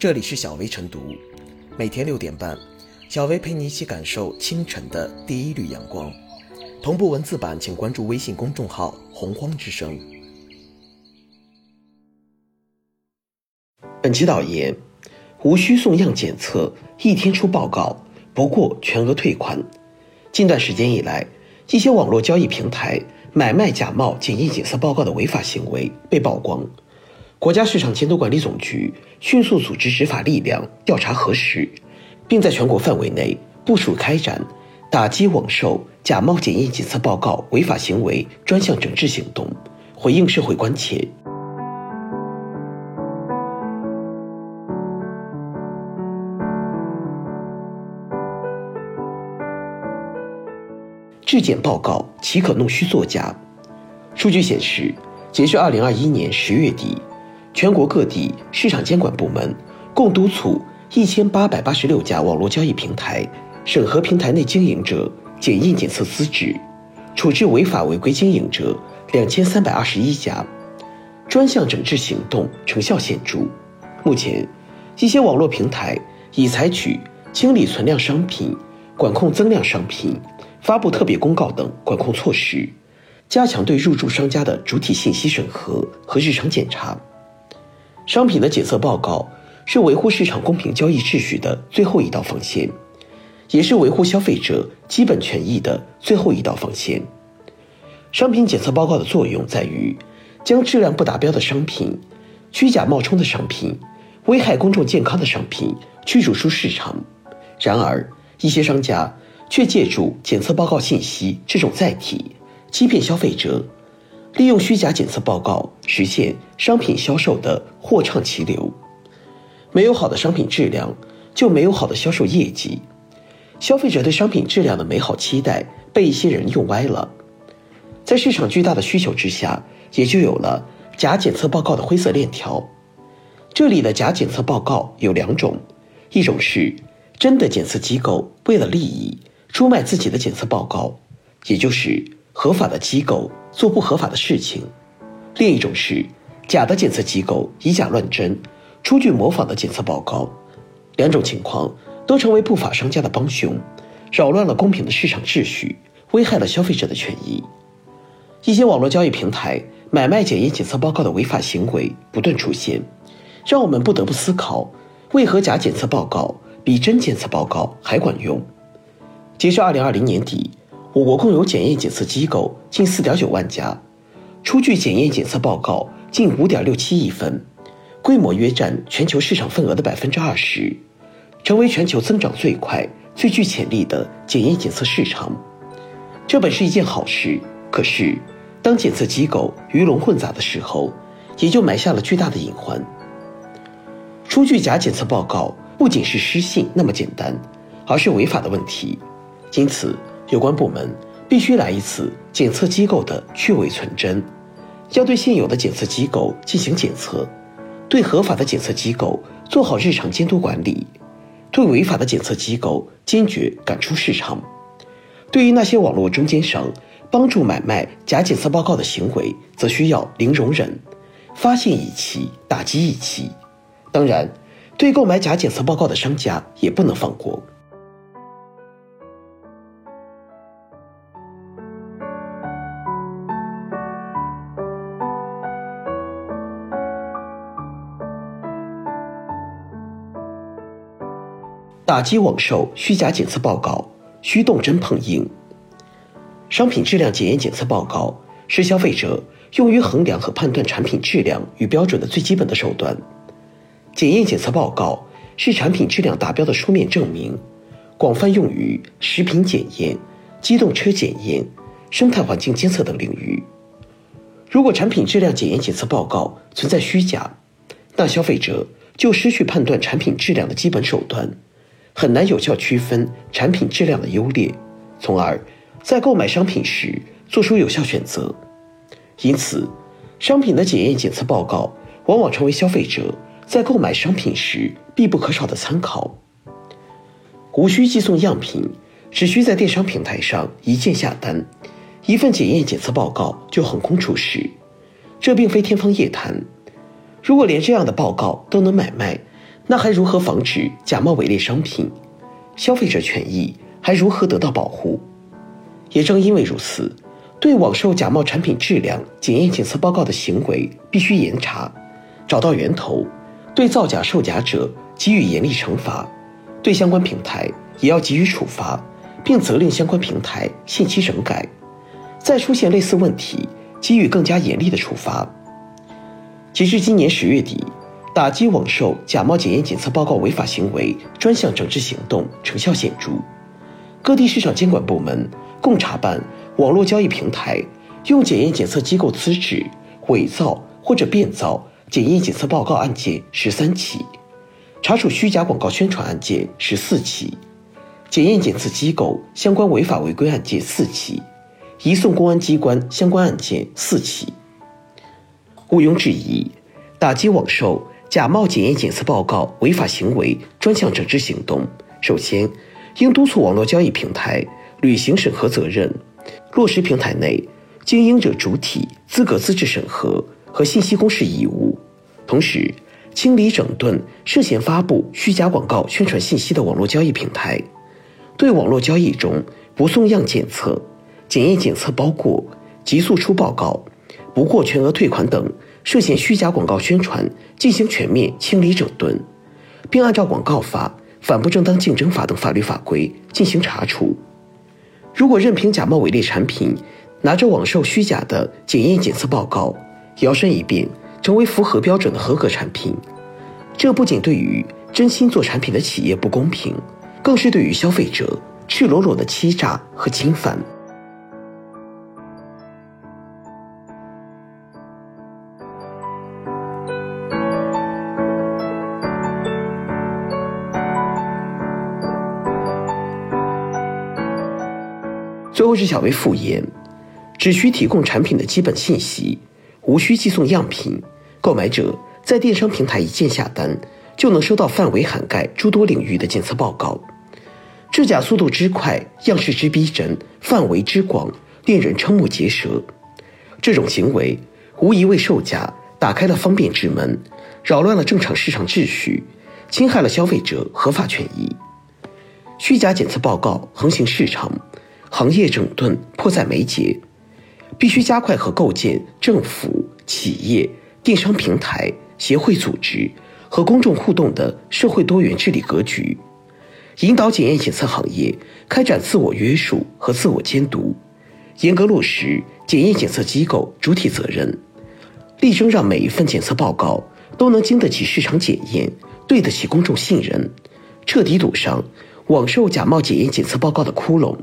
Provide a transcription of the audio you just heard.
这里是小薇晨读，每天六点半，小薇陪你一起感受清晨的第一缕阳光。同步文字版，请关注微信公众号“洪荒之声”。本期导言：无需送样检测，一天出报告，不过全额退款。近段时间以来，一些网络交易平台买卖假冒检验检测报告的违法行为被曝光。国家市场监督管理总局迅速组织执法力量调查核实，并在全国范围内部署开展打击网售假冒检验检测报告违法行为专项整治行动，回应社会关切。质检报告岂可弄虚作假？数据显示，截至二零二一年十月底。全国各地市场监管部门共督促一千八百八十六家网络交易平台审核平台内经营者检验检测资质，处置违法违规经营者两千三百二十一家，专项整治行动成效显著。目前，一些网络平台已采取清理存量商品、管控增量商品、发布特别公告等管控措施，加强对入驻商家的主体信息审核和日常检查。商品的检测报告是维护市场公平交易秩序的最后一道防线，也是维护消费者基本权益的最后一道防线。商品检测报告的作用在于将质量不达标的商品、虚假冒充的商品、危害公众健康的商品驱逐出市场。然而，一些商家却借助检测报告信息这种载体，欺骗消费者。利用虚假检测报告实现商品销售的货畅其流，没有好的商品质量，就没有好的销售业绩。消费者对商品质量的美好期待被一些人用歪了，在市场巨大的需求之下，也就有了假检测报告的灰色链条。这里的假检测报告有两种，一种是真的检测机构为了利益出卖自己的检测报告，也就是合法的机构。做不合法的事情，另一种是假的检测机构以假乱真，出具模仿的检测报告，两种情况都成为不法商家的帮凶，扰乱了公平的市场秩序，危害了消费者的权益。一些网络交易平台买卖检验检测报告的违法行为不断出现，让我们不得不思考：为何假检测报告比真检测报告还管用？截至二零二零年底。我国共有检验检测机构近四点九万家，出具检验检测报告近五点六七亿份，规模约占全球市场份额的百分之二十，成为全球增长最快、最具潜力的检验检测市场。这本是一件好事，可是当检测机构鱼龙混杂的时候，也就埋下了巨大的隐患。出具假检测报告不仅是失信那么简单，而是违法的问题，因此。有关部门必须来一次检测机构的去伪存真，要对现有的检测机构进行检测，对合法的检测机构做好日常监督管理，对违法的检测机构坚决赶出市场。对于那些网络中间商帮助买卖假检测报告的行为，则需要零容忍，发现一起打击一起。当然，对购买假检测报告的商家也不能放过。打击网售虚假检测报告，需动真碰硬。商品质量检验检测报告是消费者用于衡量和判断产品质量与标准的最基本的手段。检验检测报告是产品质量达标的书面证明，广泛用于食品检验、机动车检验、生态环境监测等领域。如果产品质量检验检测报告存在虚假，那消费者就失去判断产品质量的基本手段。很难有效区分产品质量的优劣，从而在购买商品时做出有效选择。因此，商品的检验检测报告往往成为消费者在购买商品时必不可少的参考。无需寄送样品，只需在电商平台上一键下单，一份检验检测报告就横空出世。这并非天方夜谭。如果连这样的报告都能买卖，那还如何防止假冒伪劣商品？消费者权益还如何得到保护？也正因为如此，对网售假冒产品质量检验检测报告的行为必须严查，找到源头，对造假售假者给予严厉惩罚，对相关平台也要给予处罚，并责令相关平台限期整改，再出现类似问题，给予更加严厉的处罚。截至今年十月底，打击网售假冒检验检测报告违法行为专项整治行动成效显著，各地市场监管部门。共查办网络交易平台用检验检测机构资质伪造或者变造检验检测报告案件十三起，查处虚假广告宣传案件十四起，检验检测机构相关违法违规案件四起，移送公安机关相关案件四起。毋庸置疑，打击网售假冒检验检测报告违法行为专项整治行动，首先应督促网络交易平台。履行审核责任，落实平台内经营者主体资格资质审核和信息公示义务，同时清理整顿涉嫌发布虚假广告宣传信息的网络交易平台，对网络交易中不送样检测、检验检测包括、急速出报告、不过全额退款等涉嫌虚假广告宣传进行全面清理整顿，并按照广告法、反不正当竞争法等法律法规进行查处。如果任凭假冒伪劣产品拿着网售虚假的检验检测报告摇身一变成为符合标准的合格产品，这不仅对于真心做产品的企业不公平，更是对于消费者赤裸裸的欺诈和侵犯。最后是小薇复言，只需提供产品的基本信息，无需寄送样品，购买者在电商平台一键下单，就能收到范围涵盖诸多领域的检测报告。制假速度之快，样式之逼真，范围之广，令人瞠目结舌。这种行为无疑为售假打开了方便之门，扰乱了正常市场秩序，侵害了消费者合法权益。虚假检测报告横行市场。行业整顿迫在眉睫，必须加快和构建政府、企业、电商平台、协会组织和公众互动的社会多元治理格局，引导检验检测行业开展自我约束和自我监督，严格落实检验检测机构主体责任，力争让每一份检测报告都能经得起市场检验，对得起公众信任，彻底堵上网售假冒检验检测报告的窟窿。